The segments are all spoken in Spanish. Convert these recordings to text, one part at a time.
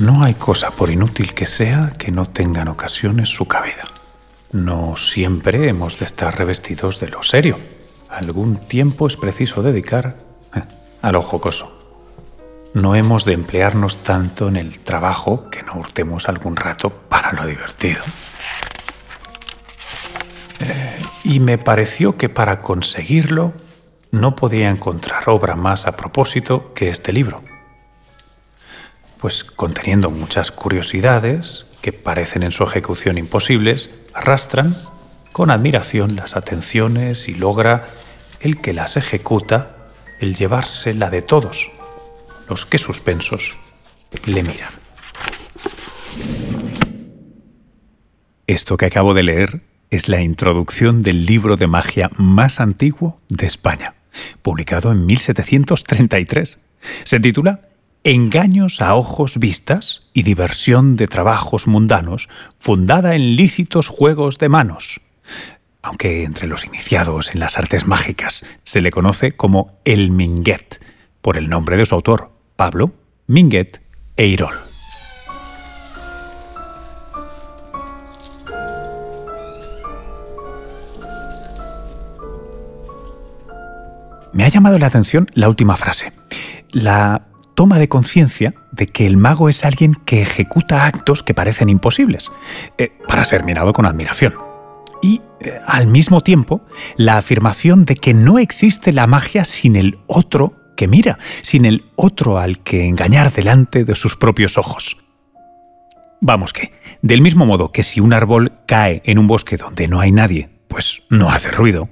No hay cosa, por inútil que sea, que no tenga en ocasiones su cabida. No siempre hemos de estar revestidos de lo serio. Algún tiempo es preciso dedicar eh, a lo jocoso. No hemos de emplearnos tanto en el trabajo que no hurtemos algún rato para lo divertido. Eh, y me pareció que para conseguirlo no podía encontrar obra más a propósito que este libro pues conteniendo muchas curiosidades que parecen en su ejecución imposibles, arrastran con admiración las atenciones y logra el que las ejecuta el llevarse la de todos, los que suspensos le miran. Esto que acabo de leer es la introducción del libro de magia más antiguo de España, publicado en 1733. Se titula engaños a ojos vistas y diversión de trabajos mundanos, fundada en lícitos juegos de manos. Aunque entre los iniciados en las artes mágicas se le conoce como el Minguet, por el nombre de su autor, Pablo Minguet Eirol. Me ha llamado la atención la última frase. La toma de conciencia de que el mago es alguien que ejecuta actos que parecen imposibles, eh, para ser mirado con admiración. Y, eh, al mismo tiempo, la afirmación de que no existe la magia sin el otro que mira, sin el otro al que engañar delante de sus propios ojos. Vamos que, del mismo modo que si un árbol cae en un bosque donde no hay nadie, pues no hace ruido,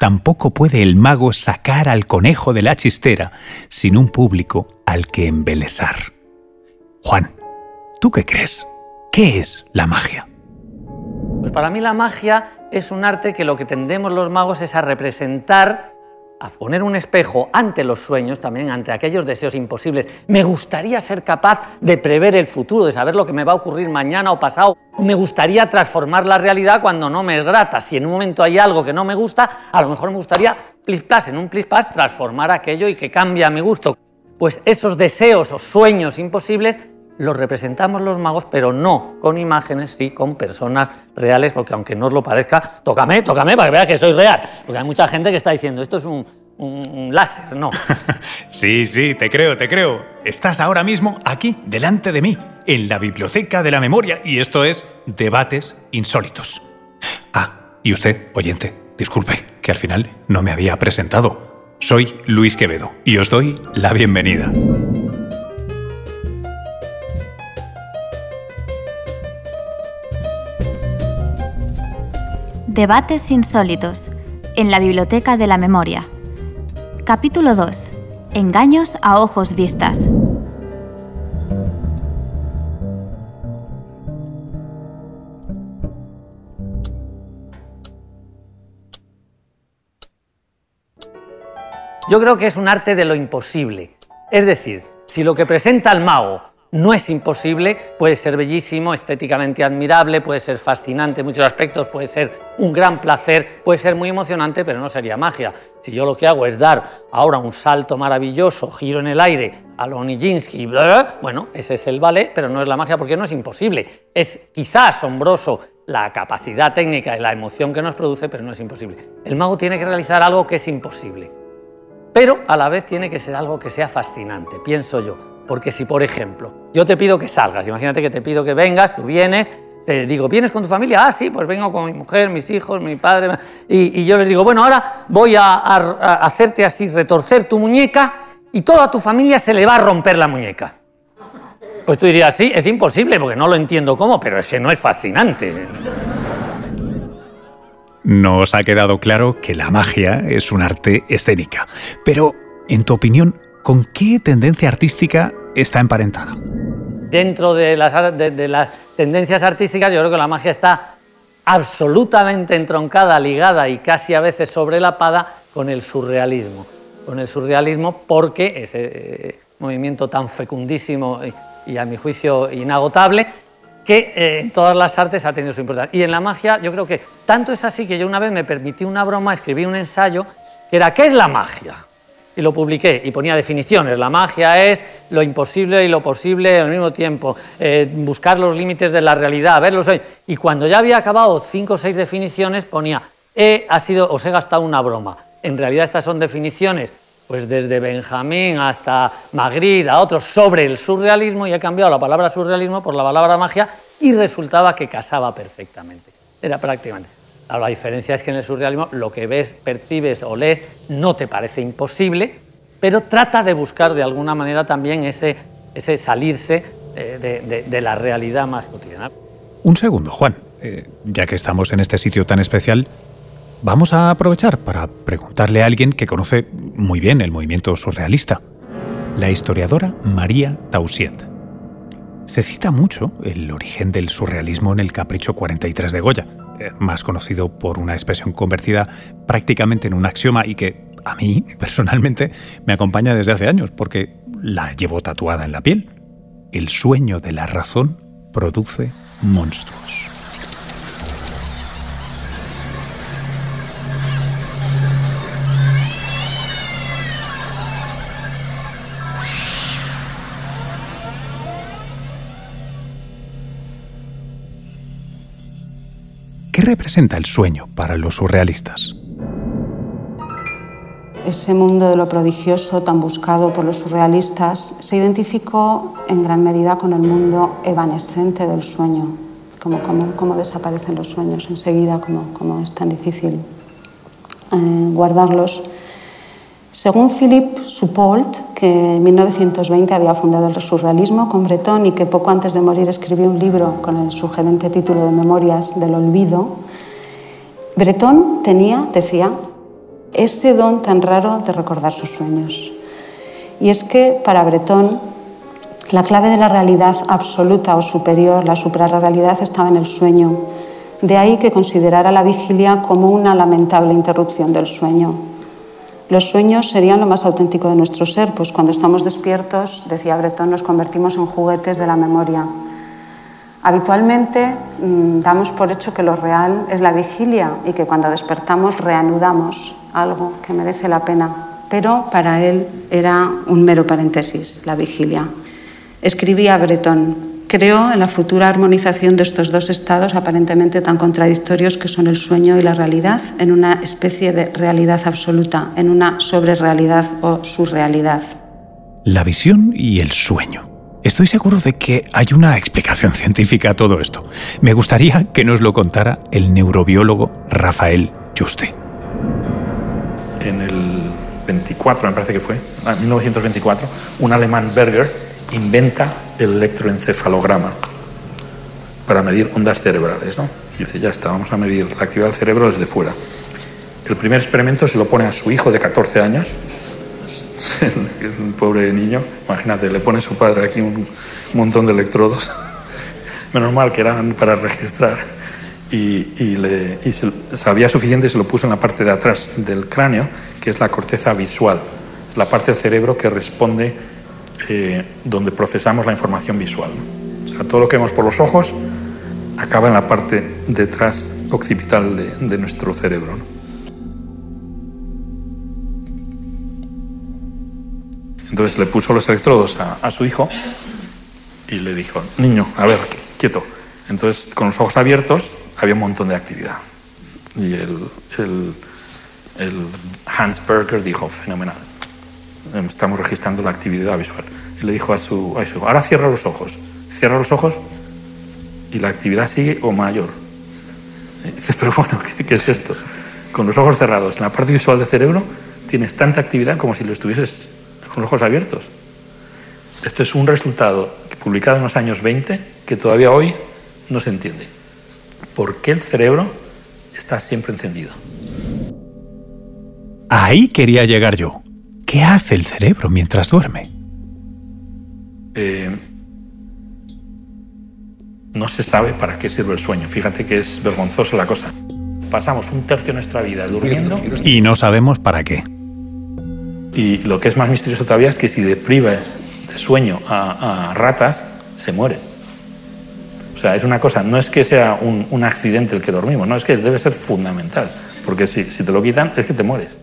tampoco puede el mago sacar al conejo de la chistera sin un público al que embelesar. Juan, ¿tú qué crees? ¿Qué es la magia? Pues para mí la magia es un arte que lo que tendemos los magos es a representar a poner un espejo ante los sueños, también ante aquellos deseos imposibles. Me gustaría ser capaz de prever el futuro, de saber lo que me va a ocurrir mañana o pasado. Me gustaría transformar la realidad cuando no me es grata. Si en un momento hay algo que no me gusta, a lo mejor me gustaría, plis en un plis transformar aquello y que cambie a mi gusto. Pues esos deseos o sueños imposibles los representamos los magos, pero no con imágenes, sí con personas reales, porque aunque no os lo parezca, tócame, tócame para que veas que soy real. Porque hay mucha gente que está diciendo, esto es un, un láser, no. sí, sí, te creo, te creo. Estás ahora mismo aquí, delante de mí, en la biblioteca de la memoria, y esto es Debates Insólitos. Ah, y usted, oyente, disculpe, que al final no me había presentado. Soy Luis Quevedo y os doy la bienvenida. Debates insólitos en la Biblioteca de la Memoria. Capítulo 2. Engaños a ojos vistas. Yo creo que es un arte de lo imposible. Es decir, si lo que presenta el mago no es imposible, puede ser bellísimo, estéticamente admirable, puede ser fascinante en muchos aspectos, puede ser un gran placer, puede ser muy emocionante, pero no sería magia. Si yo lo que hago es dar ahora un salto maravilloso, giro en el aire a lo Nijinsky, bueno, ese es el ballet, pero no es la magia porque no es imposible. Es quizá asombroso la capacidad técnica y la emoción que nos produce, pero no es imposible. El mago tiene que realizar algo que es imposible, pero a la vez tiene que ser algo que sea fascinante, pienso yo. Porque si, por ejemplo, yo te pido que salgas, imagínate que te pido que vengas, tú vienes, te digo, ¿vienes con tu familia? Ah, sí, pues vengo con mi mujer, mis hijos, mi padre. Y, yo les digo, bueno, ahora voy a, hacerte así, retorcer tu muñeca y toda tu familia se le va a romper la muñeca. Pues tú dirías, sí, es imposible, porque no lo entiendo cómo, pero es que no es fascinante. Nos ha quedado claro que la magia es un arte escénica. Pero, en tu opinión, ¿con qué tendencia artística está emparentada. Dentro de las, tendencias artísticas, yo creo que la magia está absolutamente entroncada, ligada y casi a veces sobrelapada con el surrealismo. Con el surrealismo porque ese eh, movimiento tan fecundísimo y, a mi juicio inagotable, que eh, en todas las artes ha tenido su importancia. Y en la magia yo creo que tanto es así que yo una vez me permití una broma, escribí un ensayo que era ¿qué es la magia? Y lo publiqué y ponía definiciones. La magia es lo imposible y lo posible al mismo tiempo, eh, buscar los límites de la realidad, verlos. Y cuando ya había acabado cinco o seis definiciones, ponía, ha sido, os he gastado una broma. En realidad estas son definiciones pues desde Benjamín hasta Magritte, a otros, sobre el surrealismo y he cambiado la palabra surrealismo por la palabra magia y resultaba que casaba perfectamente. Era prácticamente. La diferencia es que en el surrealismo lo que ves, percibes o lees no te parece imposible, pero trata de buscar de alguna manera también ese, ese salirse eh, de, la realidad más cotidiana. Un segundo, Juan. Eh, ya que estamos en este sitio tan especial, Vamos a aprovechar para preguntarle a alguien que conoce muy bien el movimiento surrealista, la historiadora María Tausiet. Se cita mucho el origen del surrealismo en el Capricho 43 de Goya, más conocido por una expresión convertida prácticamente en un axioma y que a mí, personalmente, me acompaña desde hace años porque la llevo tatuada en la piel. El sueño de la razón produce monstruos. ¿Qué representa el sueño para los surrealistas? Ese mundo de lo prodigioso tan buscado por los surrealistas se identificó en gran medida con el mundo evanescente del sueño, como, desaparecen los sueños enseguida, como, es tan difícil eh, guardarlos. Según Philippe Soupault, que en 1920 había fundado el surrealismo con Breton y que poco antes de morir escribió un libro con el sugerente título de Memorias del Olvido, Breton tenía, decía, ese don tan raro de recordar sus sueños. Y es que para Breton la clave de la realidad absoluta o superior, la suprarrealidad, estaba en el sueño. De ahí que considerara la vigilia como una lamentable interrupción del sueño los sueños serían lo más auténtico de nuestro ser, pues cuando estamos despiertos, decía Breton, nos convertimos en juguetes de la memoria. Habitualmente mm, damos por hecho que lo real es la vigilia y que cuando despertamos reanudamos algo que merece la pena, pero para él era un mero paréntesis, la vigilia. Escribía Breton, Creo en la futura armonización de estos dos estados aparentemente tan contradictorios que son el sueño y la realidad en una especie de realidad absoluta, en una sobrerealidad o surrealidad. La visión y el sueño. Estoy seguro de que hay una explicación científica a todo esto. Me gustaría que nos lo contara el neurobiólogo Rafael Juste. En el 24, me parece que fue, en 1924, un alemán Berger inventa el electroencefalograma para medir ondas cerebrales. ¿no? Y dice, ya está, vamos a medir la actividad del cerebro desde fuera. El primer experimento se lo pone a su hijo de 14 años, un pobre niño, imagínate, le pone a su padre aquí un montón de electrodos, menos mal que eran para registrar, y, le, y sabía suficiente y se lo puso en la parte de atrás del cráneo, que es la corteza visual, es la parte del cerebro que responde donde procesamos la información visual. O sea, todo lo que vemos por los ojos acaba en la parte detrás occipital de, nuestro cerebro. Entonces le puso los electrodos a, su hijo y le dijo, niño, a ver, quieto. Entonces, con los ojos abiertos había un montón de actividad. Y el, el, el Hans Berger dijo, fenomenal, estamos registrando la actividad visual. Y le dijo a su, a hijo, ahora cierra los ojos. Cierra los ojos y la actividad sigue o mayor. Y pero bueno, ¿qué, es esto? Con los ojos cerrados, en la parte visual del cerebro tienes tanta actividad como si lo estuvieses con los ojos abiertos. Esto es un resultado publicado en los años 20 que todavía hoy no se entiende. ¿Por qué el cerebro está siempre encendido? Ahí quería llegar yo. ¿Qué hace el cerebro mientras duerme? Eh, no se sabe para qué sirve el sueño. Fíjate que es vergonzosa la cosa. Pasamos un tercio de nuestra vida durmiendo. Y no sabemos para qué. Y lo que es más misterioso todavía es que si deprivas de sueño a, ratas, se mueren. O sea, es una cosa, no es que sea un, accidente el que dormimos, no, es que debe ser fundamental. Porque si, si te lo quitan, es que te mueres.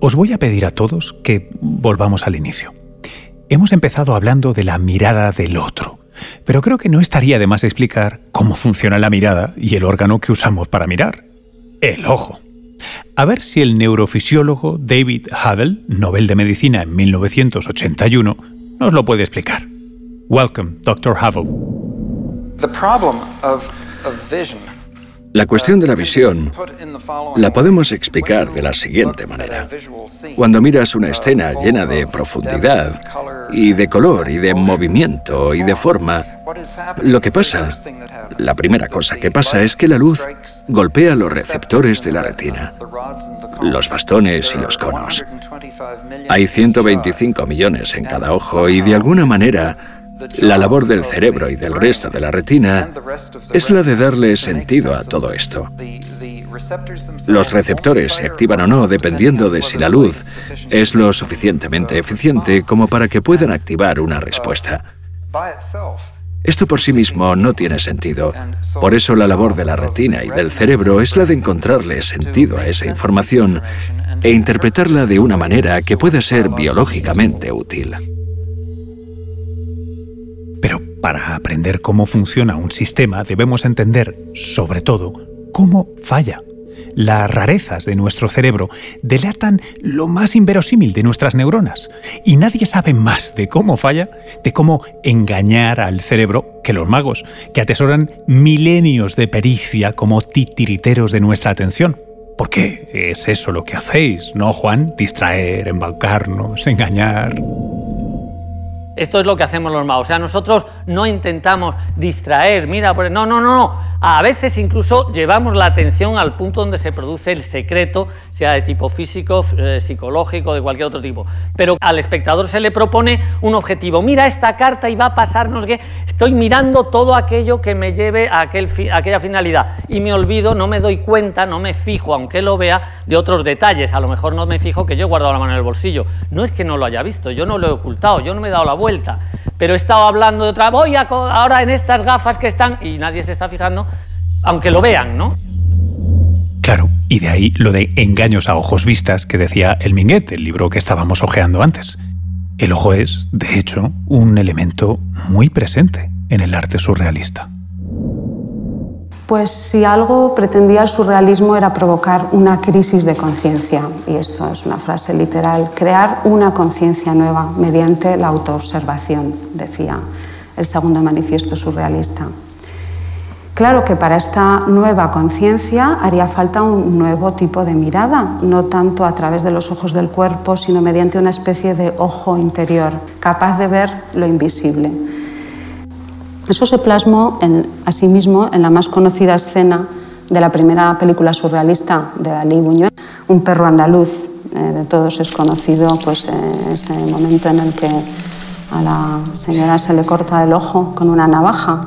Os voy a pedir a todos que volvamos al inicio. Hemos empezado hablando de la mirada del otro, pero creo que no estaría de más explicar cómo funciona la mirada y el órgano que usamos para mirar, el ojo. A ver si el neurofisiólogo David Huddle, Nobel de Medicina en 1981, nos lo puede explicar. Welcome, Dr. Huddle. La cuestión de la visión la podemos explicar de la siguiente manera. Cuando miras una escena llena de profundidad y de color y de movimiento y de forma, lo que pasa, la primera cosa que pasa es que la luz golpea los receptores de la retina, los bastones y los conos. Hay 125 millones en cada ojo y de alguna manera la labor del cerebro y del resto de la retina es la de darle sentido a todo esto. Los receptores se activan o no dependiendo de si la luz es lo suficientemente eficiente como para que puedan activar una respuesta. Esto por sí mismo no tiene sentido. Por eso la labor de la retina y del cerebro es la de encontrarle sentido a esa información e interpretarla de una manera que pueda ser biológicamente útil. Para aprender cómo funciona un sistema debemos entender, sobre todo, cómo falla. Las rarezas de nuestro cerebro delatan lo más inverosímil de nuestras neuronas. Y nadie sabe más de cómo falla, de cómo engañar al cerebro, que los magos, que atesoran milenios de pericia como titiriteros de nuestra atención. Porque es eso lo que hacéis, ¿no, Juan? Distraer, embaucarnos, engañar. Esto es lo que hacemos los magos. O sea, nosotros no intentamos distraer, mira, pues, no, no, no, no. A veces incluso llevamos la atención al punto donde se produce el secreto, sea de tipo físico, eh, psicológico, de cualquier otro tipo. Pero al espectador se le propone un objetivo. Mira esta carta y va a pasarnos que estoy mirando todo aquello que me lleve a, aquel a aquella finalidad. Y me olvido, no me doy cuenta, no me fijo, aunque lo vea, de otros detalles. A lo mejor no me fijo que yo he guardado la mano en el bolsillo. No es que no lo haya visto, yo no lo he ocultado, yo no me he dado la vuelta pero he estado hablando de otra, voy ahora en estas gafas que están y nadie se está fijando, aunque lo vean, ¿no? Claro, y de ahí lo de engaños a ojos vistas que decía el Minguet, el libro que estábamos hojeando antes. El ojo es, de hecho, un elemento muy presente en el arte surrealista. Pues si algo pretendía el surrealismo era provocar una crisis de conciencia, y esto es una frase literal, crear una conciencia nueva mediante la autoobservación, decía el segundo manifiesto surrealista. Claro que para esta nueva conciencia haría falta un nuevo tipo de mirada, no tanto a través de los ojos del cuerpo, sino mediante una especie de ojo interior, capaz de ver lo invisible eso se plasmó en, asimismo en la más conocida escena de la primera película surrealista de Dalí Buñuel, Un perro andaluz. Eh, de todos es conocido pues, eh, ese momento en el que a la señora se le corta el ojo con una navaja.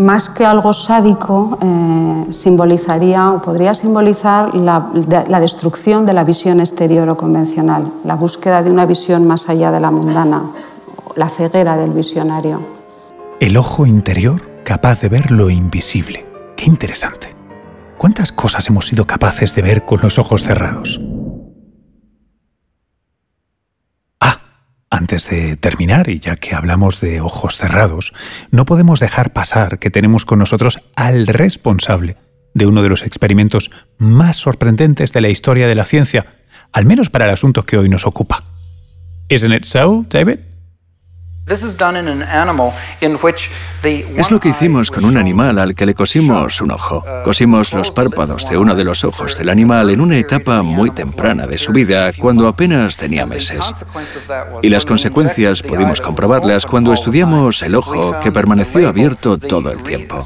Más que algo sádico, eh, simbolizaría o podría simbolizar la, la destrucción de la visión exterior o convencional, la búsqueda de una visión más allá de la mundana, la ceguera del visionario. El ojo interior capaz de ver lo invisible. Qué interesante. ¿Cuántas cosas hemos sido capaces de ver con los ojos cerrados? Ah, antes de terminar, y ya que hablamos de ojos cerrados, no podemos dejar pasar que tenemos con nosotros al responsable de uno de los experimentos más sorprendentes de la historia de la ciencia, al menos para el asunto que hoy nos ocupa. ¿Isn't David? Es lo que hicimos con un animal al que le cosimos un ojo. Cosimos los párpados de uno de los ojos del animal en una etapa muy temprana de su vida, cuando apenas tenía meses. Y las consecuencias pudimos comprobarlas cuando estudiamos el ojo que permaneció abierto todo el tiempo.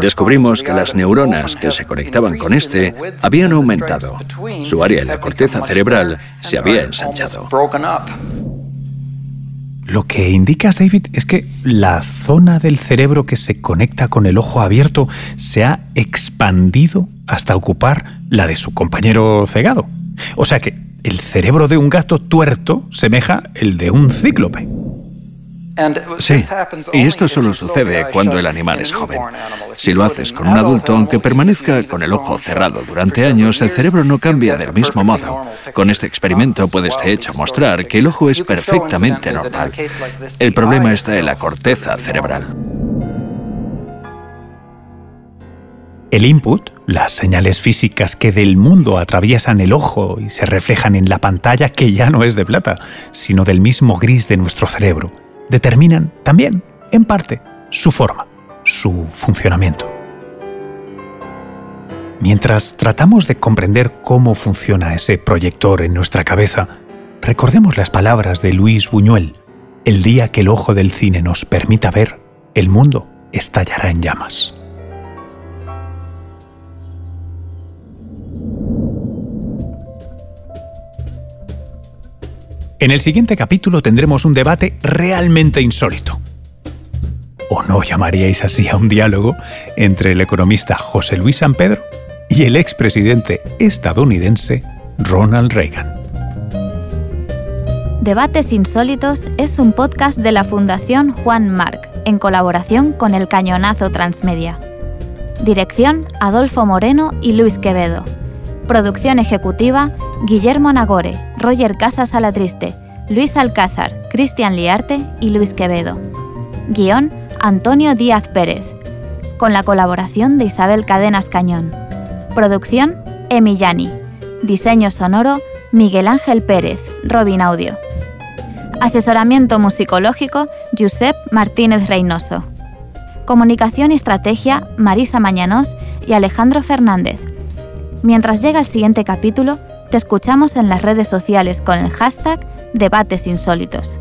Descubrimos que las neuronas que se conectaban con este habían aumentado. Su área en la corteza cerebral se había ensanchado. Lo que indicas, David, es que la zona del cerebro que se conecta con el ojo abierto se ha expandido hasta ocupar la de su compañero cegado. O sea que el cerebro de un gato tuerto semeja el de un cíclope. Sí, y esto solo sucede cuando el animal es joven. Si lo haces con un adulto, aunque permanezca con el ojo cerrado durante años, el cerebro no cambia del mismo modo. Con este experimento puedes de hecho mostrar que el ojo es perfectamente normal. El problema está en la corteza cerebral. El input, las señales físicas que del mundo atraviesan el ojo y se reflejan en la pantalla que ya no es de plata, sino del mismo gris de nuestro cerebro, determinan también, en parte, su forma, su funcionamiento. Mientras tratamos de comprender cómo funciona ese proyector en nuestra cabeza, recordemos las palabras de Luis Buñuel, el día que el ojo del cine nos permita ver, el mundo estallará en llamas. En el siguiente capítulo tendremos un debate realmente insólito. ¿O no llamaríais así a un diálogo entre el economista José Luis San Pedro y el expresidente estadounidense Ronald Reagan? Debates Insólitos es un podcast de la Fundación Juan Marc, en colaboración con el Cañonazo Transmedia. Dirección Adolfo Moreno y Luis Quevedo. Producción ejecutiva Guillermo Nagore, Roger Casas Alatriste, Luis Alcázar, Cristian Liarte y Luis Quevedo. Guión Antonio Díaz Pérez. Con la colaboración de Isabel Cadenas Cañón. Producción Emillani. Diseño sonoro Miguel Ángel Pérez, Robin Audio. Asesoramiento musicológico Josep Martínez Reynoso. Comunicación y estrategia Marisa Mañanos y Alejandro Fernández. Mientras llega el siguiente capítulo, te escuchamos en las redes sociales con el hashtag Debates Insólitos.